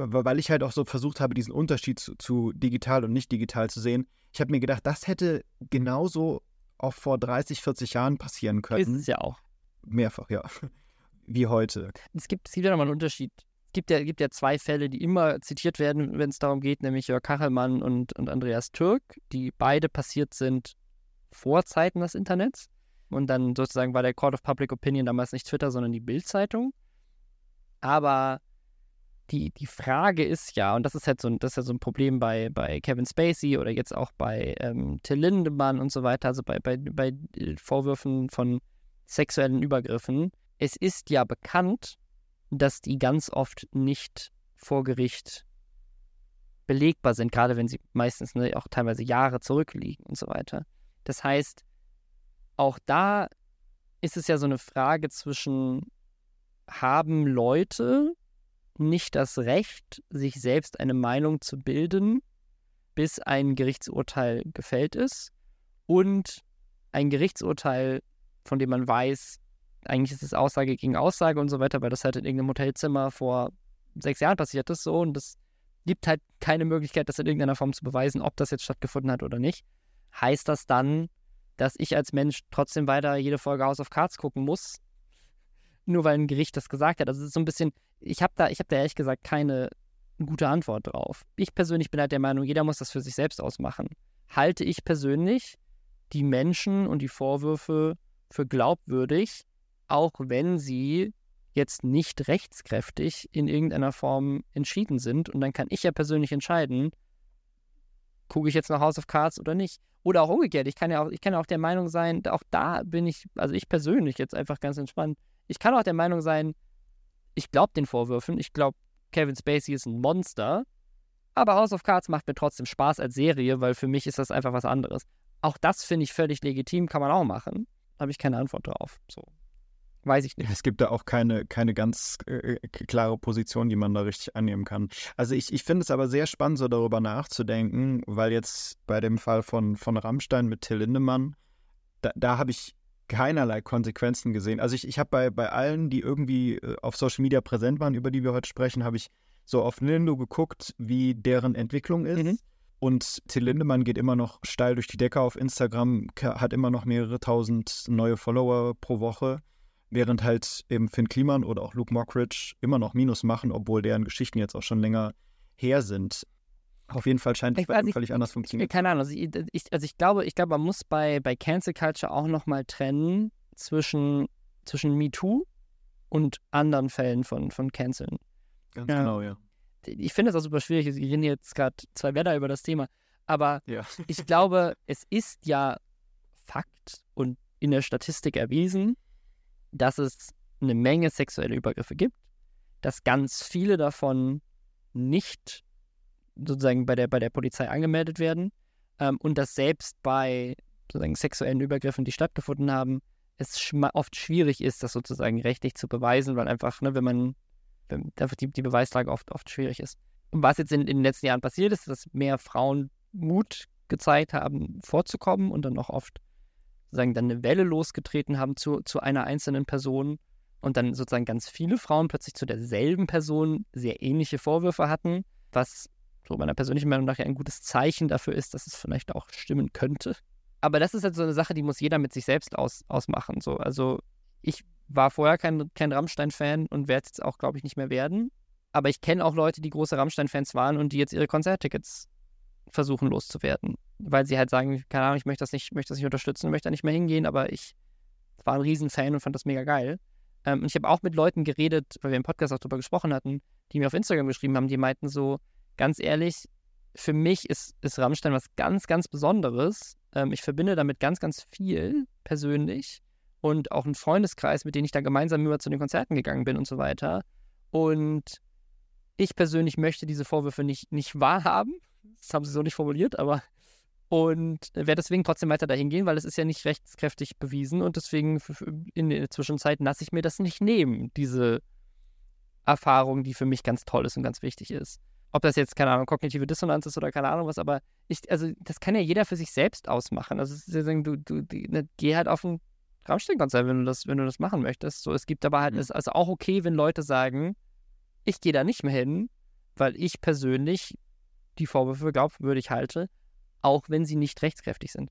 weil ich halt auch so versucht habe, diesen Unterschied zu, zu digital und nicht digital zu sehen. Ich habe mir gedacht, das hätte genauso auch vor 30, 40 Jahren passieren können. Ist es ja auch. Mehrfach, ja. *laughs* Wie heute. Es gibt, es gibt ja nochmal einen Unterschied. Es gibt ja, gibt ja zwei Fälle, die immer zitiert werden, wenn es darum geht, nämlich Jörg Kachelmann und, und Andreas Türk, die beide passiert sind vor Zeiten des Internets. Und dann sozusagen war der Court of Public Opinion damals nicht Twitter, sondern die Bild-Zeitung. Aber die, die Frage ist ja, und das ist halt so ein, das ist ja so ein Problem bei, bei Kevin Spacey oder jetzt auch bei ähm, Till Lindemann und so weiter, also bei, bei, bei Vorwürfen von sexuellen Übergriffen. Es ist ja bekannt, dass die ganz oft nicht vor Gericht belegbar sind, gerade wenn sie meistens ne, auch teilweise Jahre zurückliegen und so weiter. Das heißt, auch da ist es ja so eine Frage zwischen, haben Leute nicht das Recht, sich selbst eine Meinung zu bilden, bis ein Gerichtsurteil gefällt ist und ein Gerichtsurteil, von dem man weiß, eigentlich ist es Aussage gegen Aussage und so weiter, weil das halt in irgendeinem Hotelzimmer vor sechs Jahren passiert ist so und es gibt halt keine Möglichkeit, das in irgendeiner Form zu beweisen, ob das jetzt stattgefunden hat oder nicht. Heißt das dann, dass ich als Mensch trotzdem weiter jede Folge House of Cards gucken muss, nur weil ein Gericht das gesagt hat. Also es ist so ein bisschen, ich habe da, ich da ehrlich gesagt keine gute Antwort drauf. Ich persönlich bin halt der Meinung, jeder muss das für sich selbst ausmachen. Halte ich persönlich die Menschen und die Vorwürfe für glaubwürdig, auch wenn sie jetzt nicht rechtskräftig in irgendeiner Form entschieden sind. Und dann kann ich ja persönlich entscheiden, gucke ich jetzt nach House of Cards oder nicht. Oder auch umgekehrt. Ich kann ja auch, ich kann ja auch der Meinung sein, auch da bin ich, also ich persönlich jetzt einfach ganz entspannt, ich kann auch der Meinung sein, ich glaube den Vorwürfen, ich glaube, Kevin Spacey ist ein Monster, aber House of Cards macht mir trotzdem Spaß als Serie, weil für mich ist das einfach was anderes. Auch das finde ich völlig legitim, kann man auch machen. habe ich keine Antwort drauf. So. Weiß ich nicht. Es gibt da auch keine, keine ganz äh, klare Position, die man da richtig annehmen kann. Also ich, ich finde es aber sehr spannend, so darüber nachzudenken, weil jetzt bei dem Fall von, von Rammstein mit Till Lindemann, da, da habe ich keinerlei Konsequenzen gesehen. Also ich, ich habe bei, bei allen, die irgendwie äh, auf Social Media präsent waren, über die wir heute sprechen, habe ich so auf Lindo geguckt, wie deren Entwicklung ist. Mhm. Und Till Lindemann geht immer noch steil durch die Decke auf Instagram, hat immer noch mehrere tausend neue Follower pro Woche, während halt eben Finn Kliman oder auch Luke Mockridge immer noch Minus machen, obwohl deren Geschichten jetzt auch schon länger her sind. Auf jeden Fall scheint es völlig ich, anders funktionieren. Keine Ahnung. Also ich, also ich, glaube, ich glaube, man muss bei, bei Cancel Culture auch nochmal trennen zwischen, zwischen MeToo und anderen Fällen von, von Canceln. Ganz ja. genau, ja. Ich finde es auch super schwierig. Ich rede jetzt gerade zwei Wörter über das Thema. Aber ja. ich glaube, es ist ja Fakt und in der Statistik erwiesen, dass es eine Menge sexuelle Übergriffe gibt, dass ganz viele davon nicht sozusagen bei der, bei der Polizei angemeldet werden ähm, und dass selbst bei sozusagen sexuellen Übergriffen, die stattgefunden haben, es oft schwierig ist, das sozusagen rechtlich zu beweisen, weil einfach, ne, wenn man, wenn die, die Beweislage oft, oft schwierig ist. Und was jetzt in, in den letzten Jahren passiert ist, dass mehr Frauen Mut gezeigt haben, vorzukommen und dann auch oft sozusagen dann eine Welle losgetreten haben zu, zu einer einzelnen Person und dann sozusagen ganz viele Frauen plötzlich zu derselben Person sehr ähnliche Vorwürfe hatten, was so meiner persönlichen Meinung nach ja ein gutes Zeichen dafür ist, dass es vielleicht auch stimmen könnte. Aber das ist halt so eine Sache, die muss jeder mit sich selbst aus, ausmachen. So. Also ich war vorher kein, kein Rammstein-Fan und werde es jetzt auch, glaube ich, nicht mehr werden. Aber ich kenne auch Leute, die große Rammstein-Fans waren und die jetzt ihre Konzerttickets versuchen loszuwerden. Weil sie halt sagen, keine Ahnung, ich möchte das nicht, möchte das nicht unterstützen, möchte da nicht mehr hingehen, aber ich war ein Riesenfan und fand das mega geil. Ähm, und ich habe auch mit Leuten geredet, weil wir im Podcast auch darüber gesprochen hatten, die mir auf Instagram geschrieben haben, die meinten so, ganz ehrlich, für mich ist, ist Rammstein was ganz, ganz Besonderes. Ähm, ich verbinde damit ganz, ganz viel persönlich und auch einen Freundeskreis, mit dem ich da gemeinsam über zu den Konzerten gegangen bin und so weiter. Und ich persönlich möchte diese Vorwürfe nicht, nicht wahrhaben. Das haben sie so nicht formuliert, aber und werde deswegen trotzdem weiter dahin gehen, weil es ist ja nicht rechtskräftig bewiesen und deswegen in der Zwischenzeit lasse ich mir das nicht nehmen, diese Erfahrung, die für mich ganz toll ist und ganz wichtig ist ob das jetzt, keine Ahnung, kognitive Dissonanz ist oder keine Ahnung was, aber ich, also das kann ja jeder für sich selbst ausmachen. Also du, du, du ne, geh halt auf ein Rammstein-Konzert, wenn du das, wenn du das machen möchtest. So, es gibt aber halt, mhm. ist also auch okay, wenn Leute sagen, ich gehe da nicht mehr hin, weil ich persönlich die Vorwürfe für glaubwürdig halte, auch wenn sie nicht rechtskräftig sind.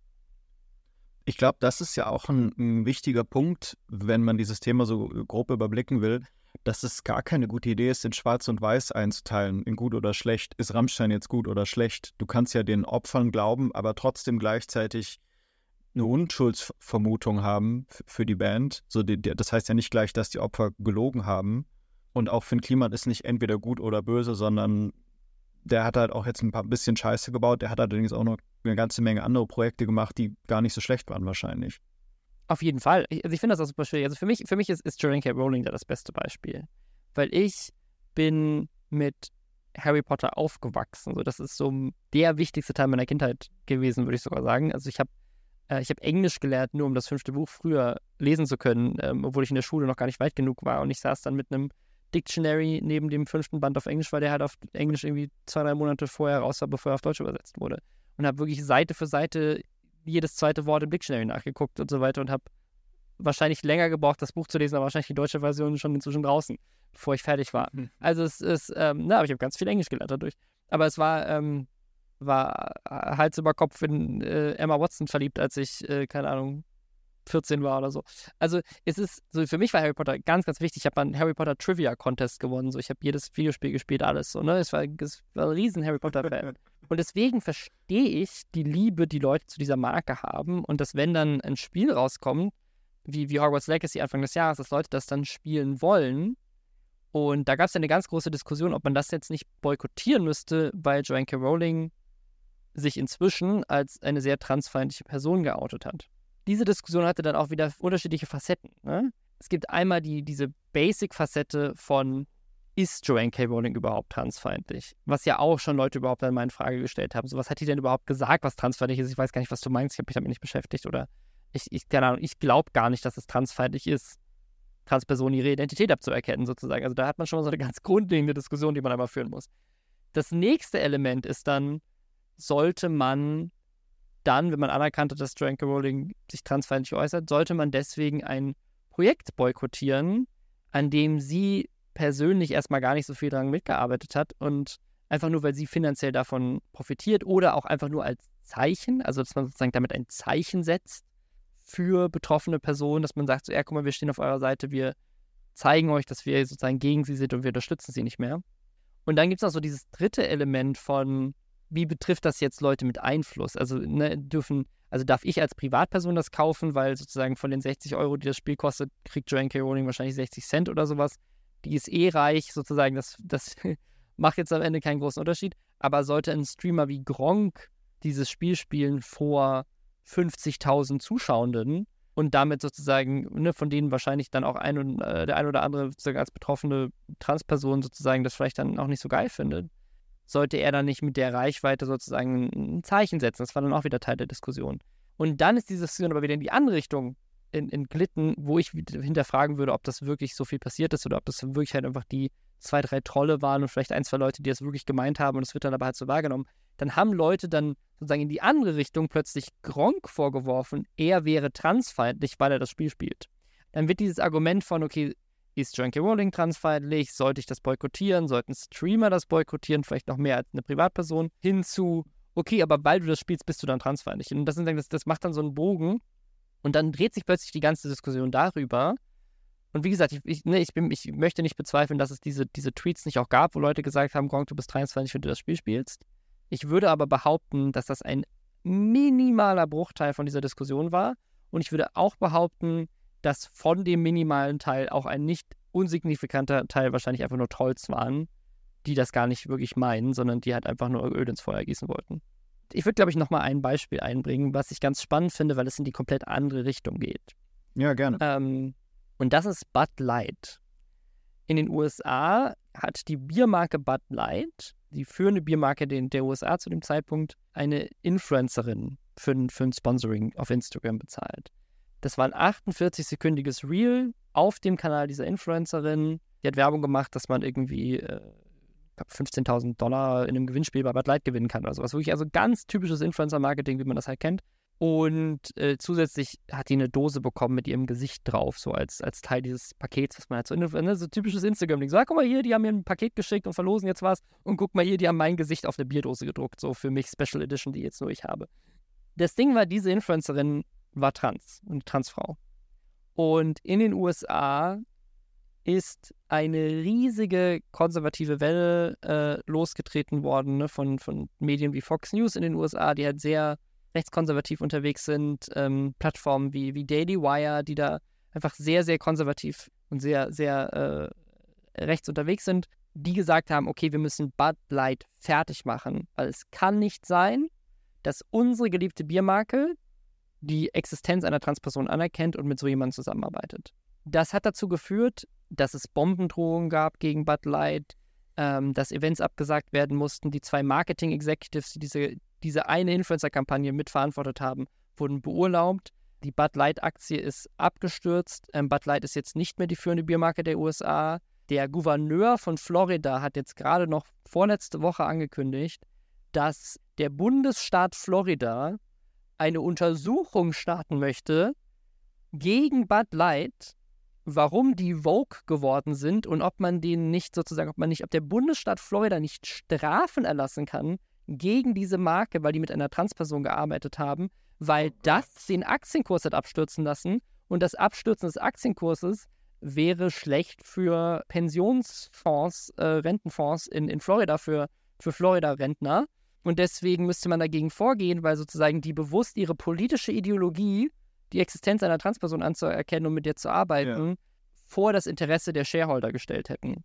Ich glaube, das ist ja auch ein, ein, wichtiger Punkt, wenn man dieses Thema so grob überblicken will dass es gar keine gute Idee ist, in Schwarz und Weiß einzuteilen, in gut oder schlecht. Ist Rammstein jetzt gut oder schlecht? Du kannst ja den Opfern glauben, aber trotzdem gleichzeitig eine Unschuldsvermutung haben für die Band. So die, das heißt ja nicht gleich, dass die Opfer gelogen haben. Und auch Finn Kliman ist nicht entweder gut oder böse, sondern der hat halt auch jetzt ein paar bisschen Scheiße gebaut. Der hat allerdings auch noch eine ganze Menge andere Projekte gemacht, die gar nicht so schlecht waren wahrscheinlich. Auf jeden Fall. Ich, also ich finde das auch super schwierig. Also für mich, für mich ist, ist Joanne K. Rowling da das beste Beispiel. Weil ich bin mit Harry Potter aufgewachsen. Also das ist so der wichtigste Teil meiner Kindheit gewesen, würde ich sogar sagen. Also ich habe äh, ich Englisch gelernt, nur um das fünfte Buch früher lesen zu können, ähm, obwohl ich in der Schule noch gar nicht weit genug war. Und ich saß dann mit einem Dictionary neben dem fünften Band auf Englisch, weil der halt auf Englisch irgendwie zwei, drei Monate vorher raus war, bevor er auf Deutsch übersetzt wurde. Und habe wirklich Seite für Seite jedes zweite Wort im Dictionary nachgeguckt und so weiter und habe wahrscheinlich länger gebraucht, das Buch zu lesen, aber wahrscheinlich die deutsche Version schon inzwischen draußen, bevor ich fertig war. Mhm. Also es ist, ähm, na, aber ich habe ganz viel Englisch gelernt dadurch. Aber es war, ähm, war Hals über Kopf in äh, Emma Watson verliebt, als ich, äh, keine Ahnung, 14 war oder so. Also es ist, so für mich war Harry Potter ganz, ganz wichtig. Ich habe einen Harry Potter Trivia Contest gewonnen. So, ich habe jedes Videospiel gespielt, alles so, ne? Es war, es war ein riesen Harry Potter-Fan. *laughs* Und deswegen verstehe ich die Liebe, die Leute zu dieser Marke haben und dass wenn dann ein Spiel rauskommt, wie, wie Hogwarts Legacy Anfang des Jahres, dass Leute das dann spielen wollen. Und da gab es eine ganz große Diskussion, ob man das jetzt nicht boykottieren müsste, weil Joanne K. Rowling sich inzwischen als eine sehr transfeindliche Person geoutet hat. Diese Diskussion hatte dann auch wieder unterschiedliche Facetten. Ne? Es gibt einmal die, diese Basic-Facette von ist Joanne K. Rowling überhaupt transfeindlich? Was ja auch schon Leute überhaupt an meine Frage gestellt haben. So, was hat die denn überhaupt gesagt, was transfeindlich ist? Ich weiß gar nicht, was du meinst. Ich habe mich damit nicht beschäftigt. Oder ich, ich, keine Ahnung, ich glaube gar nicht, dass es transfeindlich ist, Transpersonen ihre Identität abzuerkennen, sozusagen. Also da hat man schon mal so eine ganz grundlegende Diskussion, die man einmal führen muss. Das nächste Element ist dann, sollte man dann, wenn man anerkannt hat, dass Joanne Rowling sich transfeindlich äußert, sollte man deswegen ein Projekt boykottieren, an dem sie persönlich erstmal gar nicht so viel dran mitgearbeitet hat und einfach nur, weil sie finanziell davon profitiert oder auch einfach nur als Zeichen, also dass man sozusagen damit ein Zeichen setzt für betroffene Personen, dass man sagt, so, ja, guck mal, wir stehen auf eurer Seite, wir zeigen euch, dass wir sozusagen gegen sie sind und wir unterstützen sie nicht mehr. Und dann gibt es noch so dieses dritte Element von, wie betrifft das jetzt Leute mit Einfluss? Also ne, dürfen, also darf ich als Privatperson das kaufen, weil sozusagen von den 60 Euro, die das Spiel kostet, kriegt Joanne K. Rowling wahrscheinlich 60 Cent oder sowas. Die ist eh reich, sozusagen, das, das *laughs* macht jetzt am Ende keinen großen Unterschied. Aber sollte ein Streamer wie Gronk dieses Spiel spielen vor 50.000 Zuschauenden und damit sozusagen, ne, von denen wahrscheinlich dann auch ein und, äh, der ein oder andere sozusagen als betroffene Transperson sozusagen das vielleicht dann auch nicht so geil findet, sollte er dann nicht mit der Reichweite sozusagen ein Zeichen setzen. Das war dann auch wieder Teil der Diskussion. Und dann ist diese Diskussion aber wieder in die andere Richtung entglitten, wo ich hinterfragen würde, ob das wirklich so viel passiert ist oder ob das wirklich halt einfach die zwei, drei Trolle waren und vielleicht ein, zwei Leute, die das wirklich gemeint haben und es wird dann aber halt so wahrgenommen. Dann haben Leute dann sozusagen in die andere Richtung plötzlich Gronk vorgeworfen, er wäre transfeindlich, weil er das Spiel spielt. Dann wird dieses Argument von, okay, ist John K. Rowling transfeindlich? Sollte ich das boykottieren? Sollten Streamer das boykottieren? Vielleicht noch mehr als eine Privatperson? Hinzu, okay, aber weil du das spielst, bist du dann transfeindlich. Und das, das, das macht dann so einen Bogen. Und dann dreht sich plötzlich die ganze Diskussion darüber. Und wie gesagt, ich, ich, ne, ich, bin, ich möchte nicht bezweifeln, dass es diese, diese Tweets nicht auch gab, wo Leute gesagt haben, Gronk, du bist transfeindlich, wenn du das Spiel spielst. Ich würde aber behaupten, dass das ein minimaler Bruchteil von dieser Diskussion war. Und ich würde auch behaupten, dass von dem minimalen Teil auch ein nicht unsignifikanter Teil wahrscheinlich einfach nur Trolls waren, die das gar nicht wirklich meinen, sondern die halt einfach nur Öl ins Feuer gießen wollten. Ich würde, glaube ich, nochmal ein Beispiel einbringen, was ich ganz spannend finde, weil es in die komplett andere Richtung geht. Ja, gerne. Ähm, und das ist Bud Light. In den USA hat die Biermarke Bud Light, die führende Biermarke der USA zu dem Zeitpunkt, eine Influencerin für, für ein Sponsoring auf Instagram bezahlt. Das war ein 48-sekündiges Reel auf dem Kanal dieser Influencerin. Die hat Werbung gemacht, dass man irgendwie äh, 15.000 Dollar in einem Gewinnspiel bei Bud Light gewinnen kann oder sowas. Wirklich also ganz typisches Influencer-Marketing, wie man das halt kennt. Und äh, zusätzlich hat die eine Dose bekommen mit ihrem Gesicht drauf, so als, als Teil dieses Pakets, was man halt so, ne, so typisches Instagram-Ding. So, ah, guck mal hier, die haben mir ein Paket geschickt und verlosen jetzt was. Und guck mal hier, die haben mein Gesicht auf eine Bierdose gedruckt, so für mich Special Edition, die jetzt nur ich habe. Das Ding war, diese Influencerin war trans, eine Transfrau. Und in den USA ist eine riesige konservative Welle äh, losgetreten worden ne, von, von Medien wie Fox News in den USA, die halt sehr rechtskonservativ unterwegs sind, ähm, Plattformen wie, wie Daily Wire, die da einfach sehr, sehr konservativ und sehr, sehr äh, rechts unterwegs sind, die gesagt haben, okay, wir müssen Bud Light fertig machen, weil es kann nicht sein, dass unsere geliebte Biermarke die Existenz einer Transperson anerkennt und mit so jemandem zusammenarbeitet. Das hat dazu geführt, dass es Bombendrohungen gab gegen Bud Light, ähm, dass Events abgesagt werden mussten. Die zwei Marketing-Executives, die diese, diese eine Influencer-Kampagne mitverantwortet haben, wurden beurlaubt. Die Bud Light-Aktie ist abgestürzt. Ähm, Bud Light ist jetzt nicht mehr die führende Biermarke der USA. Der Gouverneur von Florida hat jetzt gerade noch vorletzte Woche angekündigt, dass der Bundesstaat Florida eine Untersuchung starten möchte gegen Bud Light, warum die Vogue geworden sind und ob man denen nicht sozusagen, ob man nicht, ob der Bundesstaat Florida nicht Strafen erlassen kann gegen diese Marke, weil die mit einer Transperson gearbeitet haben, weil oh das den Aktienkurs hat abstürzen lassen und das Abstürzen des Aktienkurses wäre schlecht für Pensionsfonds, äh, Rentenfonds in, in Florida, für, für Florida-Rentner. Und deswegen müsste man dagegen vorgehen, weil sozusagen die bewusst ihre politische Ideologie, die Existenz einer Transperson anzuerkennen und mit der zu arbeiten, ja. vor das Interesse der Shareholder gestellt hätten.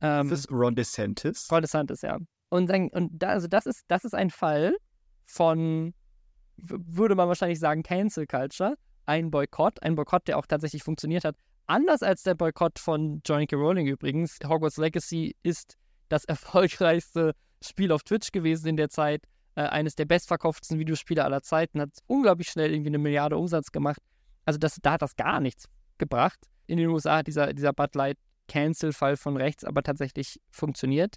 Ähm, ist das Ron DeSantis? Ron DeSantis, ja. Und, dann, und da, also das ist, das ist ein Fall von, würde man wahrscheinlich sagen, Cancel Culture. Ein Boykott, ein Boykott, der auch tatsächlich funktioniert hat. Anders als der Boykott von Johnny K. Rowling übrigens. Hogwarts Legacy ist das *laughs* erfolgreichste Spiel auf Twitch gewesen in der Zeit. Äh, eines der bestverkauftesten Videospiele aller Zeiten, hat unglaublich schnell irgendwie eine Milliarde Umsatz gemacht. Also das, da hat das gar nichts gebracht. In den USA hat dieser, dieser Bud Light Cancel-Fall von rechts aber tatsächlich funktioniert.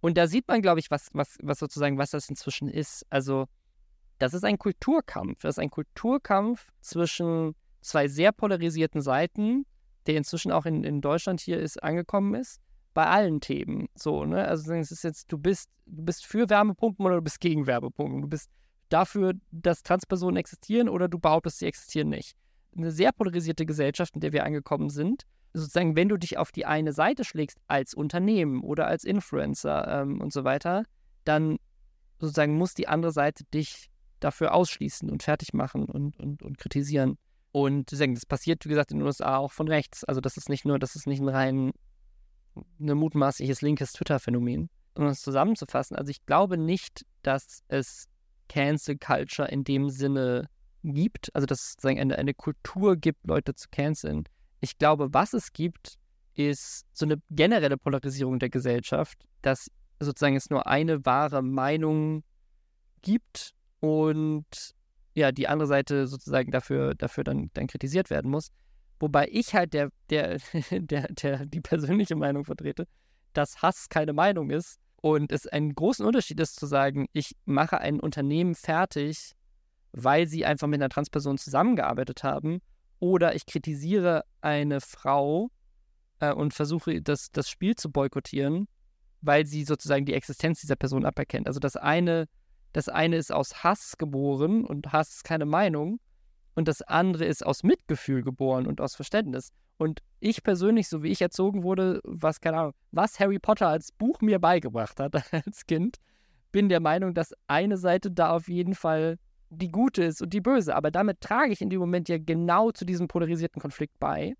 Und da sieht man, glaube ich, was, was, was sozusagen, was das inzwischen ist. Also, das ist ein Kulturkampf. Das ist ein Kulturkampf zwischen zwei sehr polarisierten Seiten, der inzwischen auch in, in Deutschland hier ist, angekommen ist, bei allen Themen. So, ne? Also es ist jetzt, du bist, du bist für Wärmepumpen oder du bist gegen Wärmepumpen. Du bist dafür, dass Transpersonen existieren oder du behauptest, sie existieren nicht. Eine sehr polarisierte Gesellschaft, in der wir angekommen sind. Sozusagen, wenn du dich auf die eine Seite schlägst, als Unternehmen oder als Influencer ähm, und so weiter, dann sozusagen muss die andere Seite dich dafür ausschließen und fertig machen und, und, und kritisieren. Und das passiert, wie gesagt, in den USA auch von rechts. Also das ist nicht nur, das ist nicht ein rein ein mutmaßliches linkes Twitter-Phänomen. Um das zusammenzufassen, also ich glaube nicht, dass es Cancel Culture in dem Sinne gibt, also dass es sozusagen eine, eine Kultur gibt, Leute zu canceln. Ich glaube, was es gibt, ist so eine generelle Polarisierung der Gesellschaft, dass sozusagen es nur eine wahre Meinung gibt und ja, die andere Seite sozusagen dafür, dafür dann, dann kritisiert werden muss. Wobei ich halt der, der, *laughs* der, der, die persönliche Meinung vertrete, dass Hass keine Meinung ist und es einen großen Unterschied ist zu sagen, ich mache ein Unternehmen fertig, weil sie einfach mit einer Transperson zusammengearbeitet haben, oder ich kritisiere eine Frau äh, und versuche das, das Spiel zu boykottieren, weil sie sozusagen die Existenz dieser Person aberkennt. Also das eine, das eine ist aus Hass geboren und Hass ist keine Meinung und das andere ist aus Mitgefühl geboren und aus Verständnis. Und ich persönlich, so wie ich erzogen wurde, was, keine Ahnung, was Harry Potter als Buch mir beigebracht hat *laughs* als Kind, bin der Meinung, dass eine Seite da auf jeden Fall die gute ist und die böse. Aber damit trage ich in dem Moment ja genau zu diesem polarisierten Konflikt bei.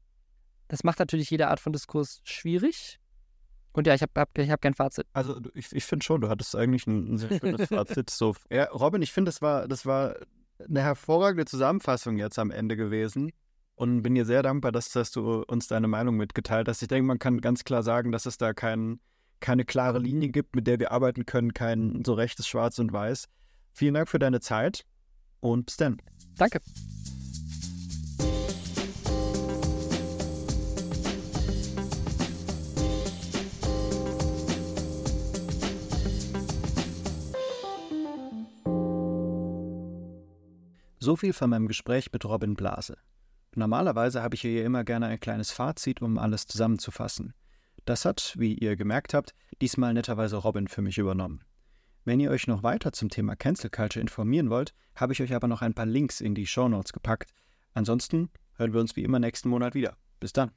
Das macht natürlich jede Art von Diskurs schwierig. Und ja, ich habe hab, ich hab kein Fazit. Also ich, ich finde schon, du hattest eigentlich ein, ein sehr schönes *laughs* Fazit. So. Ja, Robin, ich finde, das war, das war eine hervorragende Zusammenfassung jetzt am Ende gewesen und bin dir sehr dankbar, dass, dass du uns deine Meinung mitgeteilt hast. Ich denke, man kann ganz klar sagen, dass es da kein, keine klare Linie gibt, mit der wir arbeiten können, kein so rechtes Schwarz und Weiß. Vielen Dank für deine Zeit und bis dann. Danke. So viel von meinem Gespräch mit Robin Blase. Normalerweise habe ich hier immer gerne ein kleines Fazit, um alles zusammenzufassen. Das hat, wie ihr gemerkt habt, diesmal netterweise Robin für mich übernommen. Wenn ihr euch noch weiter zum Thema Cancel Culture informieren wollt, habe ich euch aber noch ein paar Links in die Show Notes gepackt. Ansonsten hören wir uns wie immer nächsten Monat wieder. Bis dann.